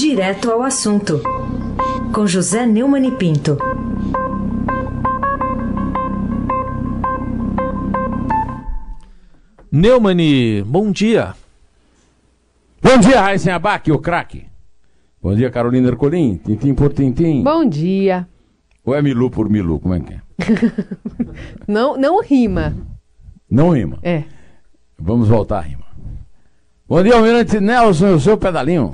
Direto ao assunto, com José Neumann e Pinto. Neumani, bom dia. Bom dia, Raíssen Abac, o craque. Bom dia, Carolina Ercolim, tintim por tintim. Bom dia. Ou é milu por milu, como é que é? não, não rima. Não rima? É. Vamos voltar a rima. Bom dia, Almirante Nelson, o seu pedalinho.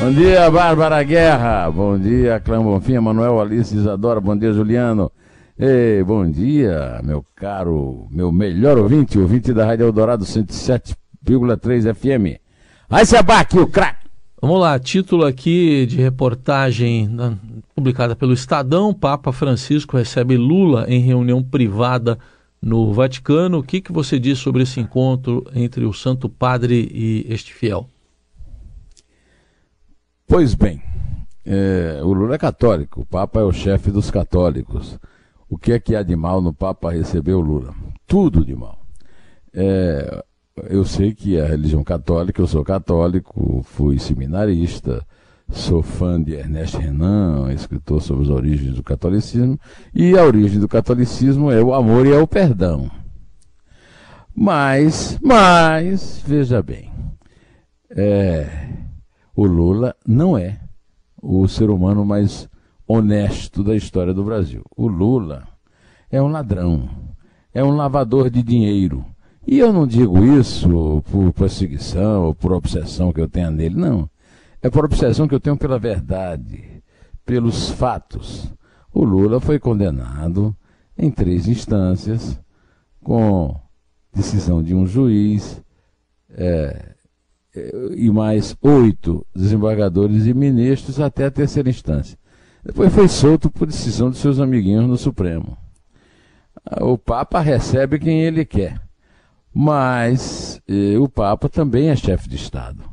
Bom dia, Bárbara Guerra. Bom dia, Clã Bonfim, Manuel Alice Isadora. Bom dia, Juliano. Ei, bom dia, meu caro, meu melhor ouvinte, ouvinte da Rádio Eldorado 107,3 FM. Aí se abaque o craque. Vamos lá, título aqui de reportagem né, publicada pelo Estadão. Papa Francisco recebe Lula em reunião privada no Vaticano. O que, que você diz sobre esse encontro entre o Santo Padre e este fiel? Pois bem, é, o Lula é católico, o Papa é o chefe dos católicos. O que é que há de mal no Papa receber o Lula? Tudo de mal. É, eu sei que a religião católica, eu sou católico, fui seminarista, sou fã de Ernest Renan, escritor sobre as origens do catolicismo, e a origem do catolicismo é o amor e é o perdão. Mas, mas, veja bem, é, o Lula não é o ser humano mais honesto da história do Brasil. O Lula é um ladrão, é um lavador de dinheiro. E eu não digo isso por perseguição ou por obsessão que eu tenha nele, não. É por obsessão que eu tenho pela verdade, pelos fatos. O Lula foi condenado em três instâncias, com decisão de um juiz é, e mais oito desembargadores e ministros até a terceira instância. Depois foi solto por decisão de seus amiguinhos no Supremo. O Papa recebe quem ele quer, mas eh, o Papa também é chefe de Estado.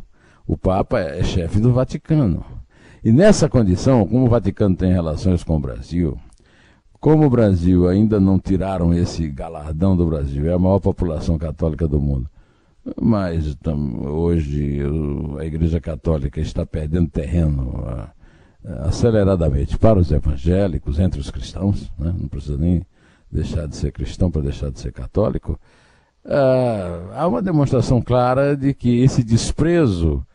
O Papa é chefe do Vaticano. E nessa condição, como o Vaticano tem relações com o Brasil, como o Brasil ainda não tiraram esse galardão do Brasil, é a maior população católica do mundo, mas tam, hoje a Igreja Católica está perdendo terreno aceleradamente para os evangélicos, entre os cristãos, né? não precisa nem deixar de ser cristão para deixar de ser católico, ah, há uma demonstração clara de que esse desprezo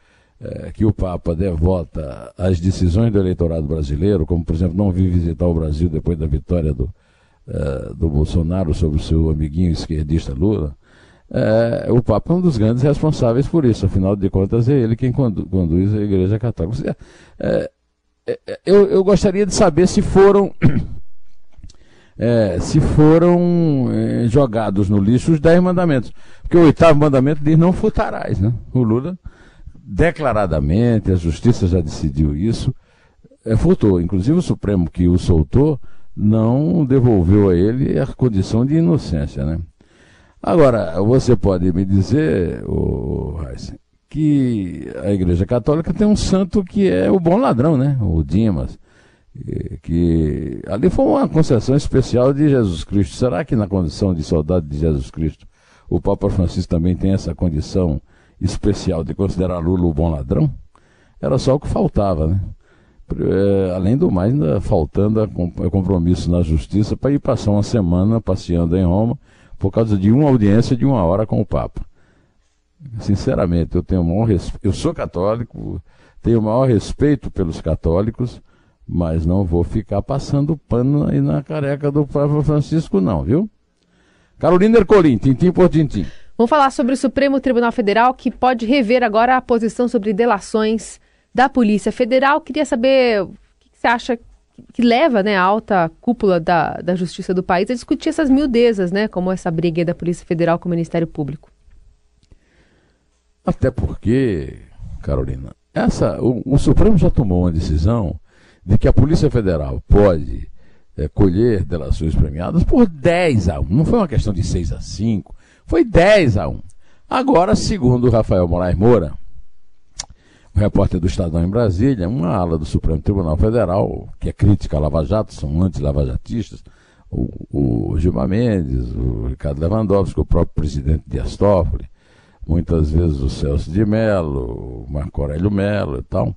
eh, que o Papa devota às decisões do eleitorado brasileiro, como por exemplo não vir visitar o Brasil depois da vitória do, eh, do Bolsonaro sobre o seu amiguinho esquerdista Lula, eh, o Papa é um dos grandes responsáveis por isso, afinal de contas é ele quem condu conduz a Igreja Católica. É, é, eu, eu gostaria de saber se foram é, se foram é, jogados no lixo os dez mandamentos. Porque o oitavo mandamento diz não furtarás, né? O Lula, declaradamente, a justiça já decidiu isso, é, furtou. Inclusive o Supremo que o soltou não devolveu a ele a condição de inocência, né? Agora, você pode me dizer, o que a Igreja Católica tem um santo que é o bom ladrão, né? O Dimas. Que ali foi uma concessão especial de Jesus Cristo. Será que na condição de soldado de Jesus Cristo o Papa Francisco também tem essa condição especial de considerar Lula o bom ladrão? Era só o que faltava, né? É, além do mais, ainda faltando a compromisso na justiça para ir passar uma semana passeando em Roma por causa de uma audiência de uma hora com o Papa. Sinceramente, eu tenho maior eu sou católico, tenho o maior respeito pelos católicos, mas não vou ficar passando pano aí na careca do Papa Francisco, não, viu? Carolina Ercolim, tintim por tintim. Vamos falar sobre o Supremo Tribunal Federal, que pode rever agora a posição sobre delações da Polícia Federal. Queria saber o que você acha que leva né, a alta cúpula da, da Justiça do país a discutir essas miudezas, né, como essa briga da Polícia Federal com o Ministério Público. Até porque, Carolina, essa, o, o Supremo já tomou uma decisão de que a Polícia Federal pode é, colher delações premiadas por 10 a 1. Não foi uma questão de 6 a 5, foi 10 a 1. Agora, segundo o Rafael Moraes Moura, o repórter do Estadão em Brasília, uma ala do Supremo Tribunal Federal, que é crítica a Lava Jato, são anti-lavajatistas, o, o Gilmar Mendes, o Ricardo Lewandowski, o próprio presidente Dias Toffoli, muitas vezes o Celso de Mello, o Marco Aurélio Mello e tal,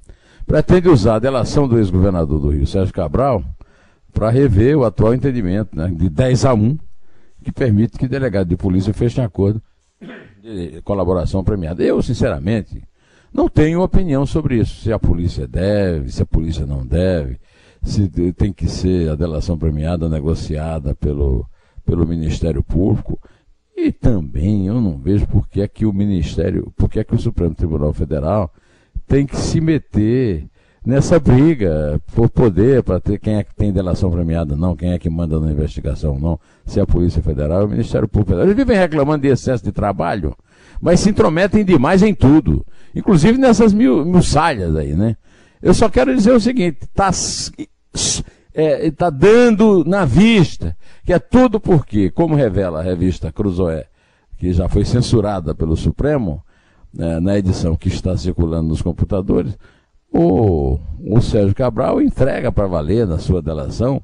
pretende usar a delação do ex-governador do Rio, Sérgio Cabral, para rever o atual entendimento né, de 10 a 1, que permite que delegado de polícia feche acordo de colaboração premiada. Eu, sinceramente, não tenho opinião sobre isso, se a polícia deve, se a polícia não deve, se tem que ser a delação premiada negociada pelo, pelo Ministério Público. E também eu não vejo por que é que o Ministério, por que é que o Supremo Tribunal Federal tem que se meter nessa briga por poder, para ter quem é que tem delação premiada não, quem é que manda na investigação não, se é a Polícia Federal o Ministério Público Federal. Eles vivem reclamando de excesso de trabalho, mas se intrometem demais em tudo, inclusive nessas mil, mil salhas aí, né? Eu só quero dizer o seguinte, está é, tá dando na vista que é tudo porque, como revela a revista Cruzoé, que já foi censurada pelo Supremo, né, na edição que está circulando nos computadores, o, o Sérgio Cabral entrega para valer na sua delação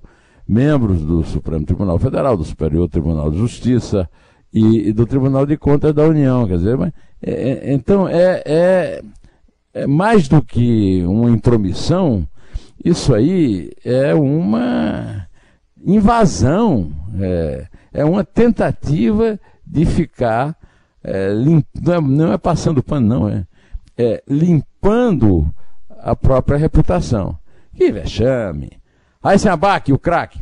membros do Supremo Tribunal Federal, do Superior Tribunal de Justiça e, e do Tribunal de Contas da União. Quer dizer, mas, é, é, então é, é, é mais do que uma intromissão, isso aí é uma invasão, é, é uma tentativa de ficar é, limp, não, é, não, é, passando pano, não, é, é limpando a própria reputação. Que vexame. Aí sem abaque, o craque.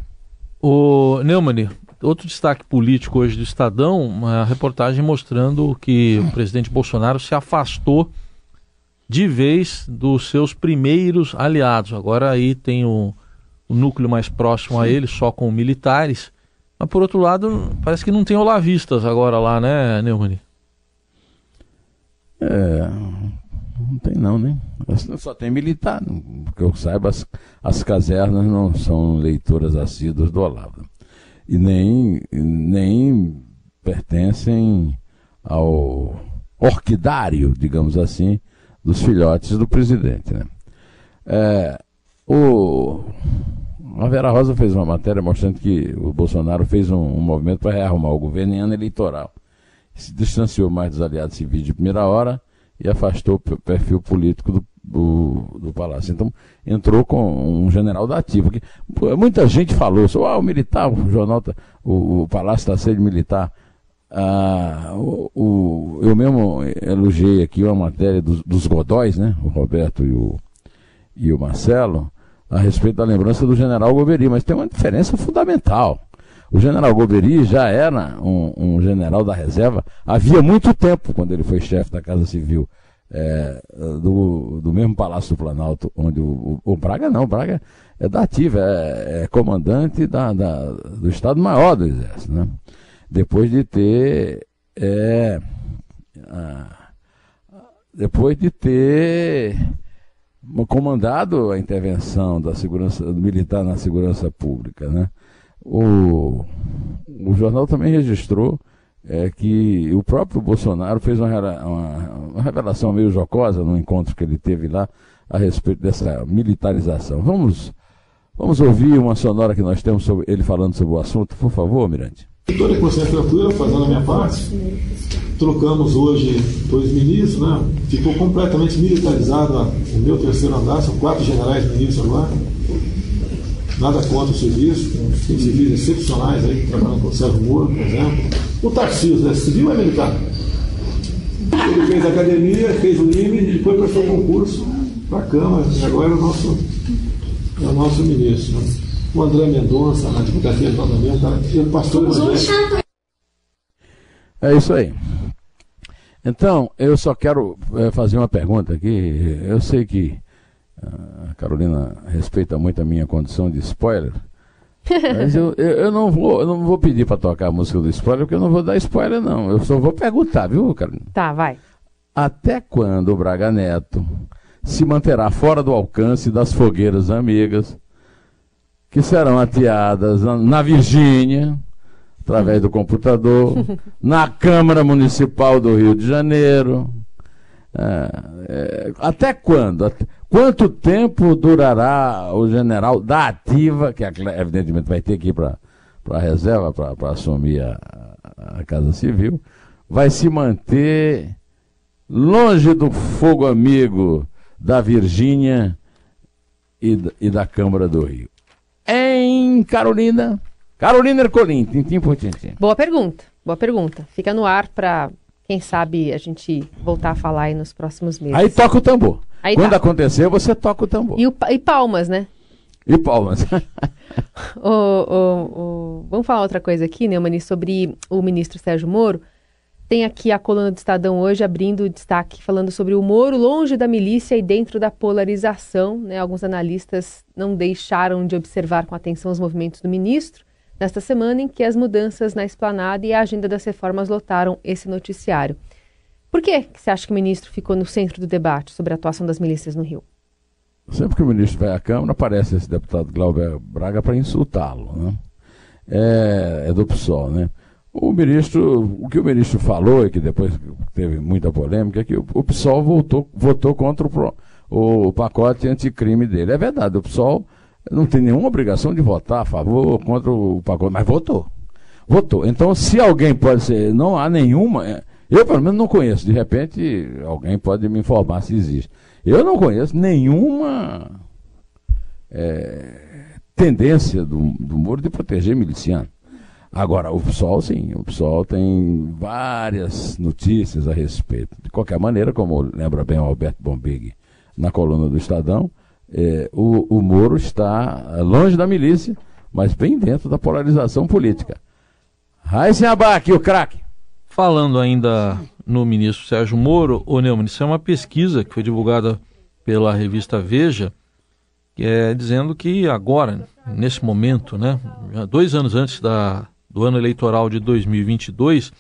O Neumann, outro destaque político hoje do Estadão, uma reportagem mostrando que o presidente Bolsonaro se afastou de vez dos seus primeiros aliados. Agora aí tem o, o núcleo mais próximo a ele, só com militares. Mas por outro lado, parece que não tem olavistas agora lá, né, Neumann? É, não tem não, né? Só tem militar. Que eu saiba, as, as casernas não são leitoras assíduas do Olavo. E nem, nem pertencem ao orquidário, digamos assim, dos filhotes do presidente. Né? É, o, a Vera Rosa fez uma matéria mostrando que o Bolsonaro fez um, um movimento para rearrumar o governo em ano eleitoral se distanciou mais dos aliados civis de primeira hora e afastou o perfil político do, do, do, Palácio. Então, entrou com um general da ativa. Que, muita gente falou, sobre, ah, o militar, o jornal, tá, o, o Palácio está sendo militar. Ah, o, o, eu mesmo elogiei aqui uma matéria dos, dos Godóis, né? O Roberto e o, e o Marcelo, a respeito da lembrança do general Goberi, mas tem uma diferença fundamental. O general Goberi já era um, um, general da reserva havia muito tempo, quando ele foi chefe da Casa Civil é, do, do mesmo Palácio do Planalto, onde o, o, o Braga não, o Braga é da ativa, é, é comandante da, da, do Estado-Maior do Exército, né? Depois de ter. É, depois de ter comandado a intervenção da segurança militar na segurança pública, né? O, o jornal também registrou é, que o próprio Bolsonaro fez uma, uma, uma, revelação meio jocosa no encontro que ele teve lá a respeito dessa militarização. Vamos, vamos ouvir uma sonora que nós temos sobre ele falando sobre o assunto, por favor, Mirante. Toda a tranquila, fazendo a minha parte. Trocamos hoje dois ministros, né? Ficou completamente militarizado o meu terceiro andar, são quatro generais ministros lá Nada contra o serviço, tem civis excepcionais aí, trabalhando com o Sérgio Moro, por exemplo. O Tarcísio, né? Civil ou é militar? Ele fez academia, fez o IME e depois prestou concurso para a Câmara, e agora é o nosso, é o nosso ministro. Né? O André Mendonça, na Advocacia de Parlamento, o pastor evangélico. É isso aí. Então, eu só quero é, fazer uma pergunta aqui. Eu sei que a Carolina respeita muito a minha condição de spoiler. Mas eu, eu, eu, não vou, eu não vou pedir para tocar a música do spoiler, porque eu não vou dar spoiler, não. Eu só vou perguntar, viu, Carolina? Tá, vai. Até quando o Braga Neto se manterá fora do alcance das fogueiras amigas que serão ateadas na, na Virgínia, através do computador, na Câmara Municipal do Rio de Janeiro? É, é, até quando? Quanto tempo durará o general da ativa, que evidentemente vai ter que ir para a reserva para assumir a, a, Casa Civil, vai se manter longe do fogo amigo da Virgínia e, e, da Câmara do Rio. Em Carolina, Carolina Ercolim, tintim por tintim. Boa pergunta, boa pergunta. Fica no ar para, quem sabe, a gente voltar a falar aí nos próximos meses. Aí toca o tambor. Aí Quando tá. acontecer, você toca o tambor. E, o, e palmas, né? E palmas. o, o, o, vamos falar outra coisa aqui, Neumani, sobre o ministro Sérgio Moro. Tem aqui a coluna do Estadão hoje abrindo destaque falando sobre o Moro longe da milícia e dentro da polarização. Né? Alguns analistas não deixaram de observar com atenção os movimentos do ministro nesta semana em que as mudanças na esplanada e a agenda das reformas lotaram esse noticiário. Por que você acha que o ministro ficou no centro do debate sobre a atuação das milícias no Rio? Sempre que o ministro vai à Câmara, aparece esse deputado Glauber Braga para insultá-lo. Né? É, é do PSOL, né? O ministro, o que o ministro falou, e que depois teve muita polêmica, é que o, PSOL votou, votou contra o, o pacote anticrime dele. É verdade, o PSOL não tem nenhuma obrigação de votar a favor ou contra o pacote, mas votou. Votou. Então, se alguém pode ser, não há nenhuma, é, eu pelo menos não conheço, de repente alguém pode me informar se existe. Eu não conheço nenhuma é, tendência do, do Moro de proteger miliciano. Agora, o PSOL, sim, o PSOL tem várias notícias a respeito. De qualquer maneira, como lembra bem o Alberto Bombig na coluna do Estadão, é, o, o Moro está longe da milícia, mas bem dentro da polarização política. Raíssen Abac, o craque. Falando ainda no ministro Sérgio Moro, o Neumann, isso é uma pesquisa que foi divulgada pela revista Veja, que é dizendo que agora, nesse momento, né, dois anos antes da, do ano eleitoral de 2022,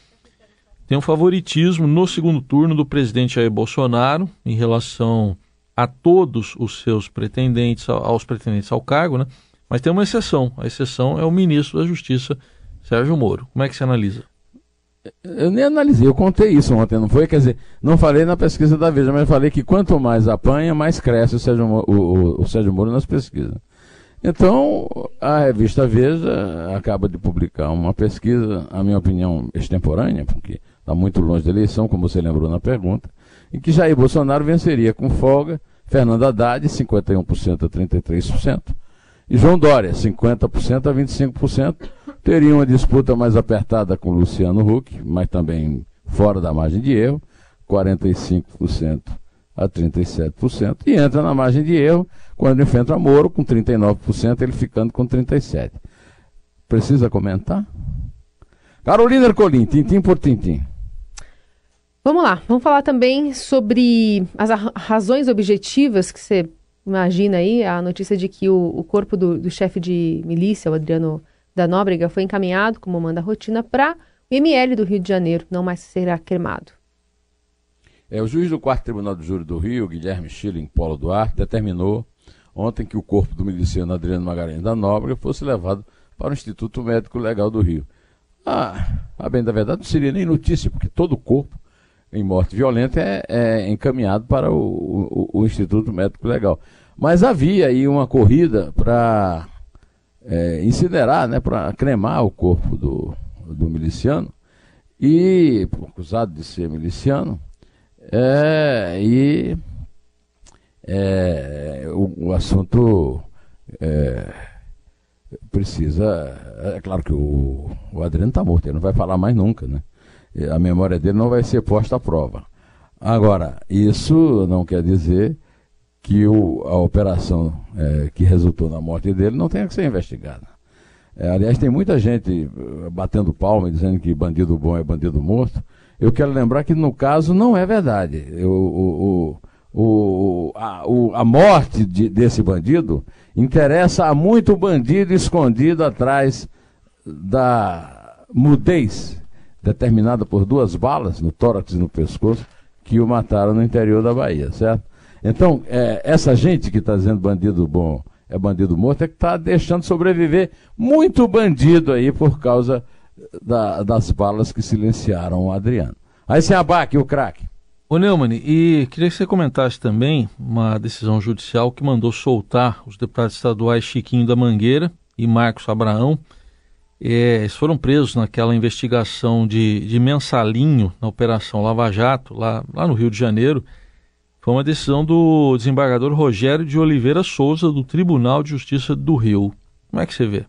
tem um favoritismo no segundo turno do presidente Jair Bolsonaro em relação a todos os seus pretendentes, aos pretendentes ao cargo, né? Mas tem uma exceção. A exceção é o ministro da Justiça, Sérgio Moro. Como é que você analisa? Eu nem analisei, eu contei isso ontem, não foi? Quer dizer, não falei na pesquisa da Veja, mas falei que quanto mais apanha, mais cresce o Sérgio, o, o, o Sérgio Moro nas pesquisas. Então, a revista Veja acaba de publicar uma pesquisa, a minha opinião, extemporânea, porque está muito longe da eleição, como você lembrou na pergunta, em que Jair Bolsonaro venceria com folga Fernando Haddad, 51% a 33%, e João Dória, 50% a 25%. Teria uma disputa mais apertada com Luciano Huck, mas também fora da margem de erro, 45% a 37%, e entra na margem de erro quando enfrenta Moro com 39%, ele ficando com 37%. Precisa comentar? Carolina Ercolim, tintim por tintim. Vamos lá, vamos falar também sobre as razões objetivas que você imagina aí, a notícia de que o, o corpo do, do chefe de milícia, o Adriano da Nóbrega, foi encaminhado, como manda a rotina, para o ML do Rio de Janeiro, não mais será cremado. É, o juiz do quarto Tribunal do Júri do Rio, Guilherme Schilling Polo Duarte, determinou ontem que o corpo do miliciano Adriano Magalhães da Nóbrega fosse levado para o Instituto Médico Legal do Rio. Ah, a bem da verdade, não seria nem notícia, porque todo o corpo em morte violenta é, é encaminhado para o, o, o, Instituto Médico Legal. Mas havia aí uma corrida para é, incinerar, né, para cremar o corpo do, do miliciano, e acusado de ser miliciano, é, e é, o, o, assunto é, precisa. É claro que o, o Adriano está morto, ele não vai falar mais nunca, né? A memória dele não vai ser posta à prova. Agora, isso não quer dizer que o, a operação é, que resultou na morte dele não tenha que ser investigada. É, aliás, tem muita gente eh, batendo palma e dizendo que bandido bom é bandido morto. Eu quero lembrar que no caso não é verdade. O, o, a, a, morte de, desse bandido interessa a muito bandido escondido atrás da mudez determinada por duas balas no tórax e no pescoço que o mataram no interior da Bahia, certo? Então, é, essa gente que está dizendo bandido bom é bandido morto é que está deixando sobreviver muito bandido aí por causa da, das balas que silenciaram o Adriano. Aí se abaque o craque. Ô Neumann, e queria que você comentasse também uma decisão judicial que mandou soltar os deputados estaduais Chiquinho da Mangueira e Marcos Abraão eles foram presos naquela investigação de, de mensalinho na Operação Lava Jato, lá, lá no Rio de Janeiro. Foi uma decisão do desembargador Rogério de Oliveira Souza, do Tribunal de Justiça do Rio. Como é que você vê?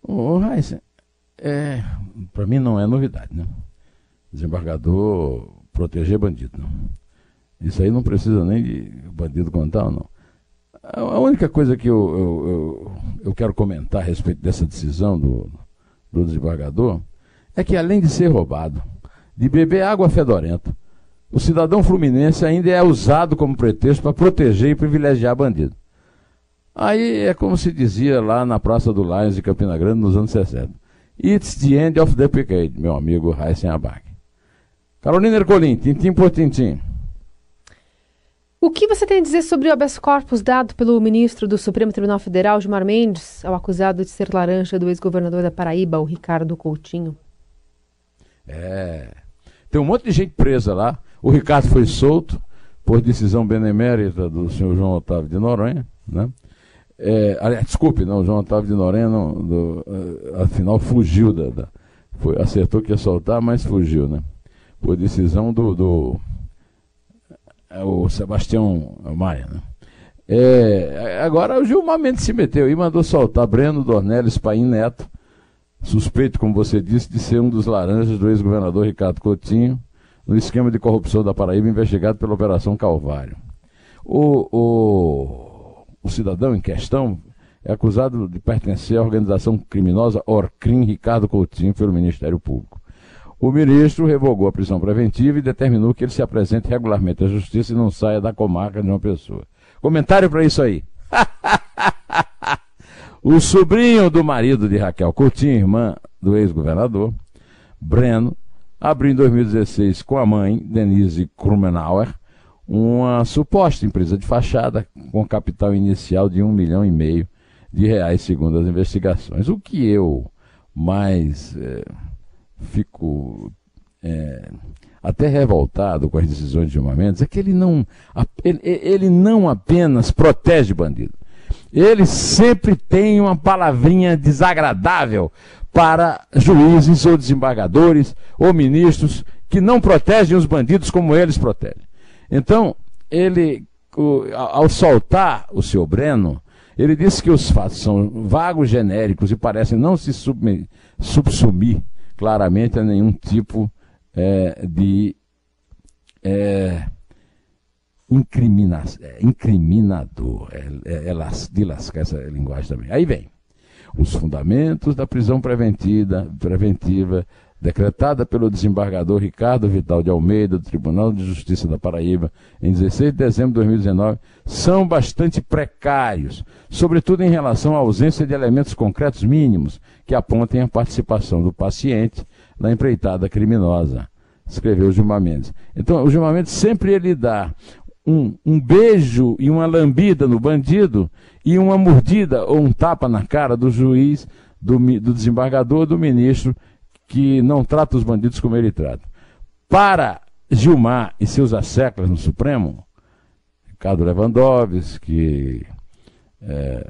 Ô, Raíssa, é, para mim não é novidade, né? Desembargador proteger bandido. Isso aí não precisa nem de bandido contar ou não. A única coisa que eu, eu, eu, eu, quero comentar a respeito dessa decisão do, do desembargador é que, além de ser roubado, de beber água fedorenta, o cidadão fluminense ainda é usado como pretexto para proteger e privilegiar bandido. Aí é como se dizia lá na Praça do Lions de Campina Grande nos anos 60. It's the end of the decade, meu amigo Heisen Abac. Carolina Ercolim, tintim por tintim. O que você tem a dizer sobre o habeas corpus dado pelo ministro do Supremo Tribunal Federal, Gilmar Mendes, ao acusado de ser laranja do ex-governador da Paraíba, o Ricardo Coutinho? É. Tem um monte de gente presa lá. O Ricardo foi solto por decisão benemérita do senhor João Otávio de Noronha, né? É, desculpe, não, João Otávio de Noronha, não, do, uh, afinal, fugiu da, da, foi, acertou que ia soltar, mas fugiu, né? Por decisão do, do é o Sebastião Maia. Né? É, agora o Gilmar Mendes se meteu e mandou soltar Breno Dornelles Paim Neto, suspeito, como você disse, de ser um dos laranjas do ex-governador Ricardo Coutinho, no esquema de corrupção da Paraíba investigado pela Operação Calvário. O, o, o cidadão em questão é acusado de pertencer à organização criminosa Orcrim Ricardo Coutinho pelo Ministério Público. O ministro revogou a prisão preventiva e determinou que ele se apresente regularmente à justiça e não saia da comarca de uma pessoa. Comentário para isso aí. o sobrinho do marido de Raquel Coutinho, irmã do ex-governador, Breno, abriu em 2016 com a mãe, Denise Krumenauer, uma suposta empresa de fachada com capital inicial de um milhão e meio de reais, segundo as investigações. O que eu mais. Eh, fico é, até revoltado com as decisões de Gilmar Mendes é que ele não, ele, ele não apenas protege bandido, ele sempre tem uma palavrinha desagradável para juízes ou desembargadores ou ministros que não protegem os bandidos como eles protegem. Então, ele, ao soltar o seu Breno, ele disse que os fatos são vagos, genéricos e parecem não se subsumir claramente a nenhum tipo é, de é, incrimina, é, incriminador, é, é, é de lascar essa linguagem também. Aí vem os fundamentos da prisão preventiva, preventiva decretada pelo desembargador Ricardo Vital de Almeida, do Tribunal de Justiça da Paraíba, em 16 de dezembro de 2019, são bastante precários, sobretudo em relação à ausência de elementos concretos mínimos que apontem a participação do paciente na empreitada criminosa, escreveu Gilmar Mendes. Então, o Gilmar Mendes sempre ele dá um, um beijo e uma lambida no bandido e uma mordida ou um tapa na cara do juiz, do, do desembargador, do ministro que não trata os bandidos como ele trata. Para Gilmar e seus asseclas no Supremo, Ricardo Lewandowski, é,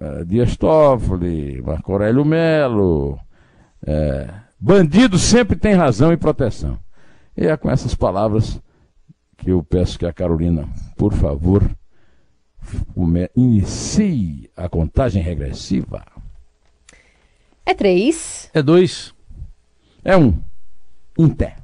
é, Dias Toffoli, Marco Aurélio Melo, é, bandido sempre tem razão e proteção. E é com essas palavras que eu peço que a Carolina, por favor, inicie a contagem regressiva. É três. É dois. É um. Pé.